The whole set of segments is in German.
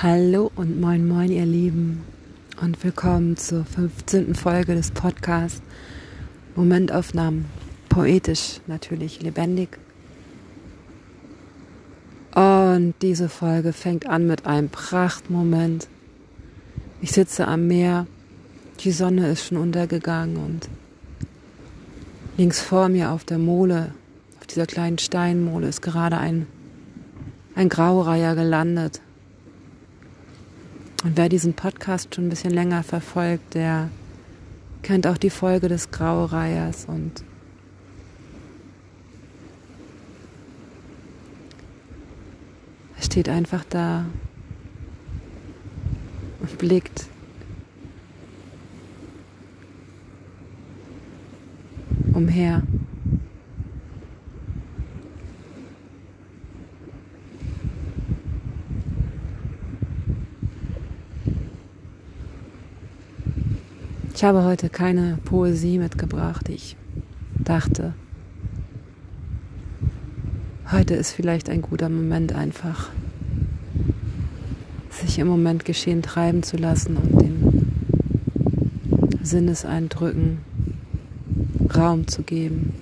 Hallo und moin moin ihr Lieben und willkommen zur 15. Folge des Podcasts Momentaufnahmen. Poetisch, natürlich lebendig. Und diese Folge fängt an mit einem Prachtmoment. Ich sitze am Meer, die Sonne ist schon untergegangen und links vor mir auf der Mole, auf dieser kleinen Steinmole, ist gerade ein, ein Graureiher gelandet und wer diesen Podcast schon ein bisschen länger verfolgt, der kennt auch die Folge des Graureihers und er steht einfach da und blickt umher. Ich habe heute keine Poesie mitgebracht. Ich dachte, heute ist vielleicht ein guter Moment einfach, sich im Moment geschehen treiben zu lassen und den Sinneseindrücken Raum zu geben.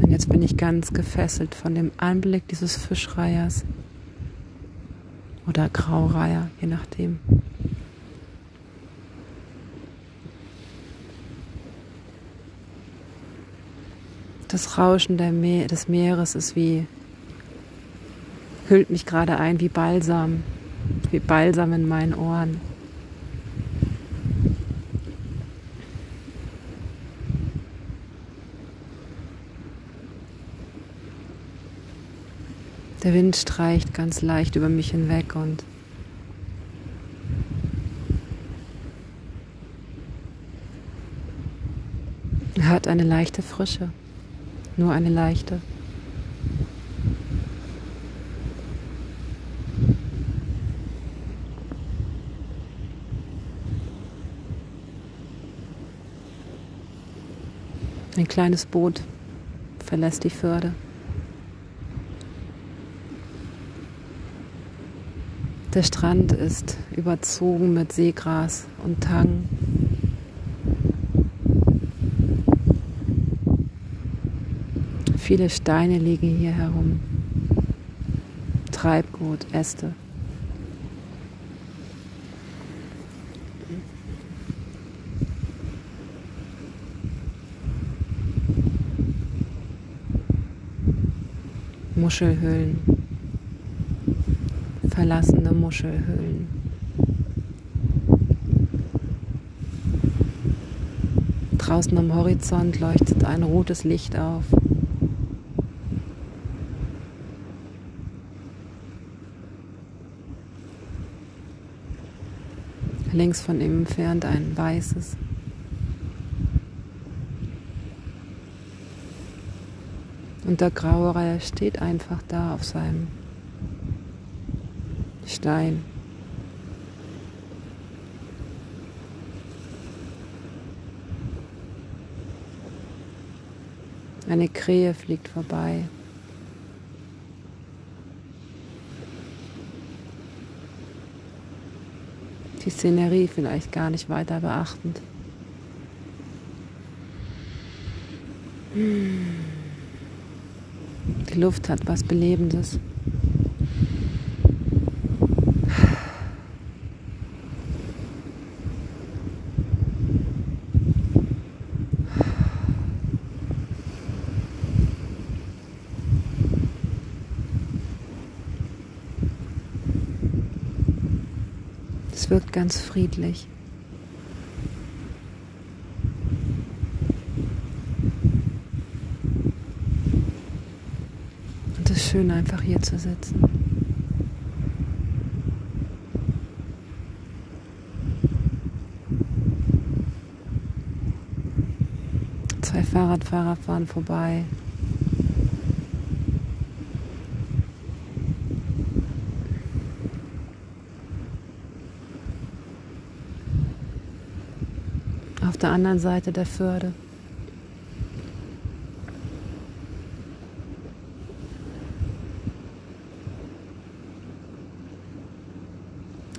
Und jetzt bin ich ganz gefesselt von dem Anblick dieses Fischreihers oder Graureiher, je nachdem. Das Rauschen Me des Meeres ist wie, hüllt mich gerade ein wie Balsam, wie Balsam in meinen Ohren. Der Wind streicht ganz leicht über mich hinweg und hat eine leichte Frische, nur eine leichte. Ein kleines Boot verlässt die Förde. Der Strand ist überzogen mit Seegras und Tang. Viele Steine liegen hier herum. Treibgut, Äste. Muschelhöhlen verlassene Muschelhöhlen. Draußen am Horizont leuchtet ein rotes Licht auf. Links von ihm entfernt ein weißes. Und der graue Reiher steht einfach da auf seinem Stein. Eine Krähe fliegt vorbei. Die Szenerie vielleicht gar nicht weiter beachtend. Die Luft hat was Belebendes. Es wirkt ganz friedlich. Und es ist schön, einfach hier zu sitzen. Zwei Fahrradfahrer fahren vorbei. auf der anderen Seite der Förde.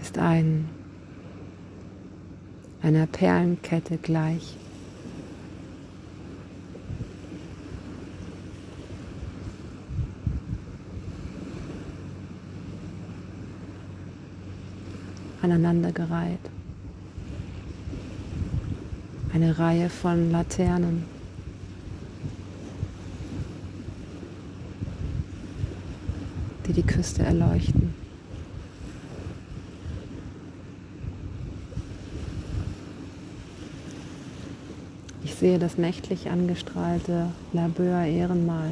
Ist ein einer Perlenkette gleich. aneinandergereiht. Eine Reihe von Laternen. die die Küste erleuchten. Ich sehe das nächtlich angestrahlte Labeur Ehrenmal.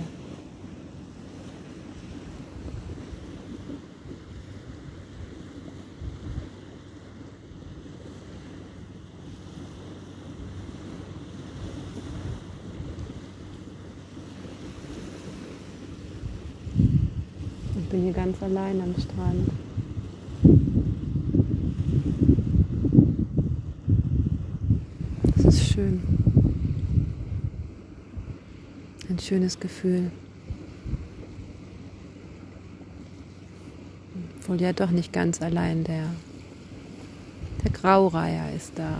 Bin hier ganz allein am Strand. Es ist schön. Ein schönes Gefühl. Obwohl ja doch nicht ganz allein der, der Graureiher ist da.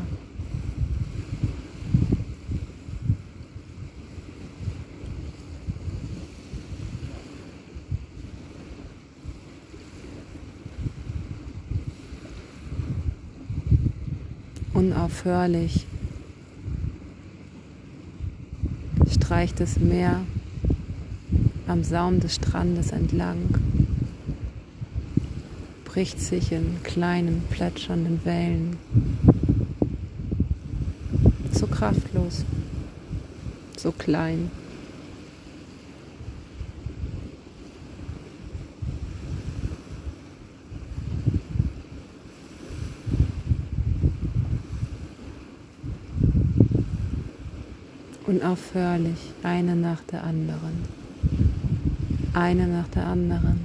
Unaufhörlich streicht das Meer am Saum des Strandes entlang, bricht sich in kleinen plätschernden Wellen. So kraftlos, so klein. Unaufhörlich, eine nach der anderen, eine nach der anderen,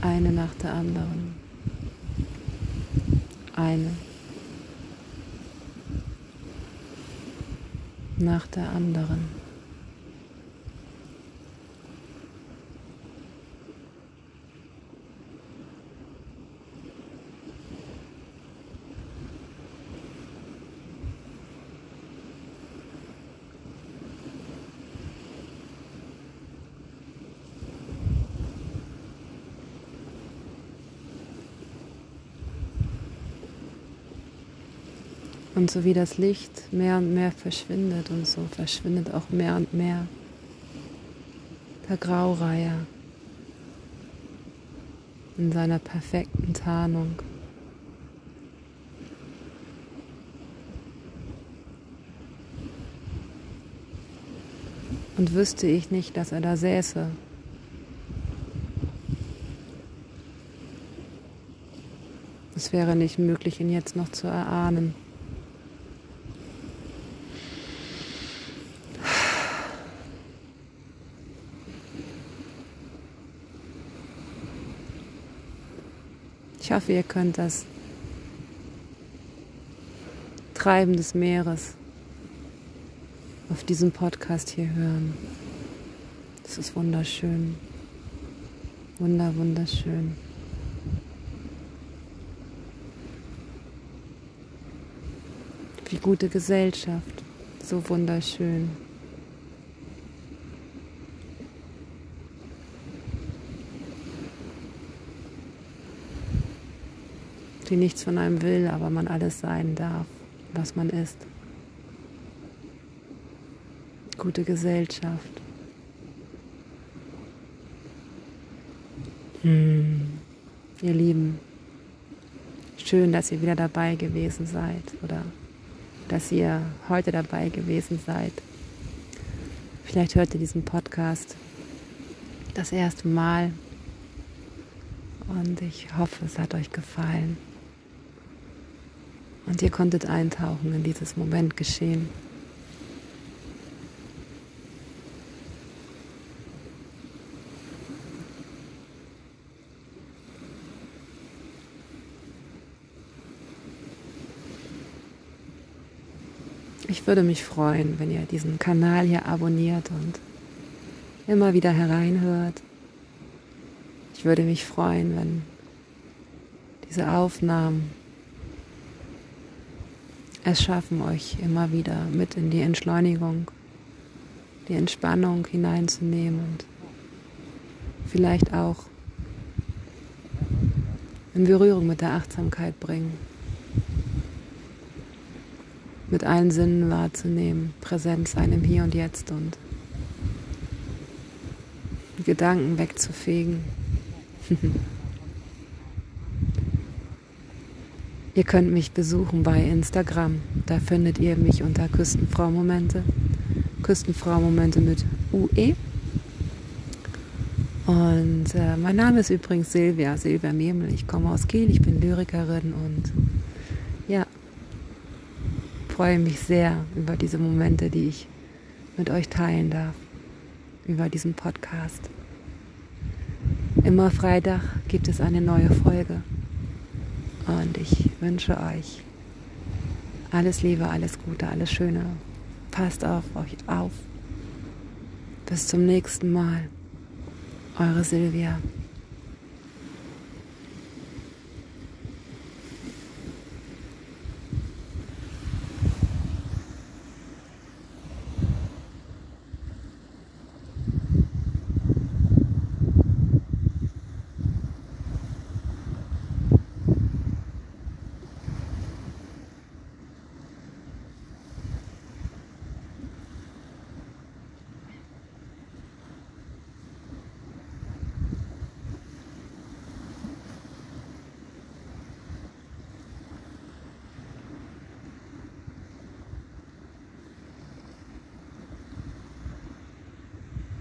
eine nach der anderen, eine. Nach der anderen. Und so wie das Licht mehr und mehr verschwindet und so verschwindet auch mehr und mehr der Graureiher in seiner perfekten Tarnung. Und wüsste ich nicht, dass er da säße, es wäre nicht möglich, ihn jetzt noch zu erahnen. Ich hoffe, ihr könnt das Treiben des Meeres auf diesem Podcast hier hören. Das ist wunderschön. Wunder, wunderschön. Wie gute Gesellschaft. So wunderschön. Die nichts von einem will, aber man alles sein darf, was man ist. Gute Gesellschaft. Hm. Ihr Lieben, schön, dass ihr wieder dabei gewesen seid oder dass ihr heute dabei gewesen seid. Vielleicht hört ihr diesen Podcast das erste Mal und ich hoffe, es hat euch gefallen. Und ihr konntet eintauchen in dieses Moment geschehen. Ich würde mich freuen, wenn ihr diesen Kanal hier abonniert und immer wieder hereinhört. Ich würde mich freuen, wenn diese Aufnahmen es schaffen, euch immer wieder mit in die Entschleunigung, die Entspannung hineinzunehmen und vielleicht auch in Berührung mit der Achtsamkeit bringen, mit allen Sinnen wahrzunehmen, präsent sein im Hier und Jetzt und Gedanken wegzufegen. ihr könnt mich besuchen bei Instagram. Da findet ihr mich unter Küstenfrau Momente. Küstenfrau Momente mit UE. Und äh, mein Name ist übrigens Silvia, Silvia Memel. Ich komme aus Kiel, ich bin Lyrikerin und ja, freue mich sehr über diese Momente, die ich mit euch teilen darf, über diesen Podcast. Immer Freitag gibt es eine neue Folge und ich wünsche euch alles Liebe, alles Gute, alles Schöne. Passt auf euch auf. Bis zum nächsten Mal. Eure Silvia.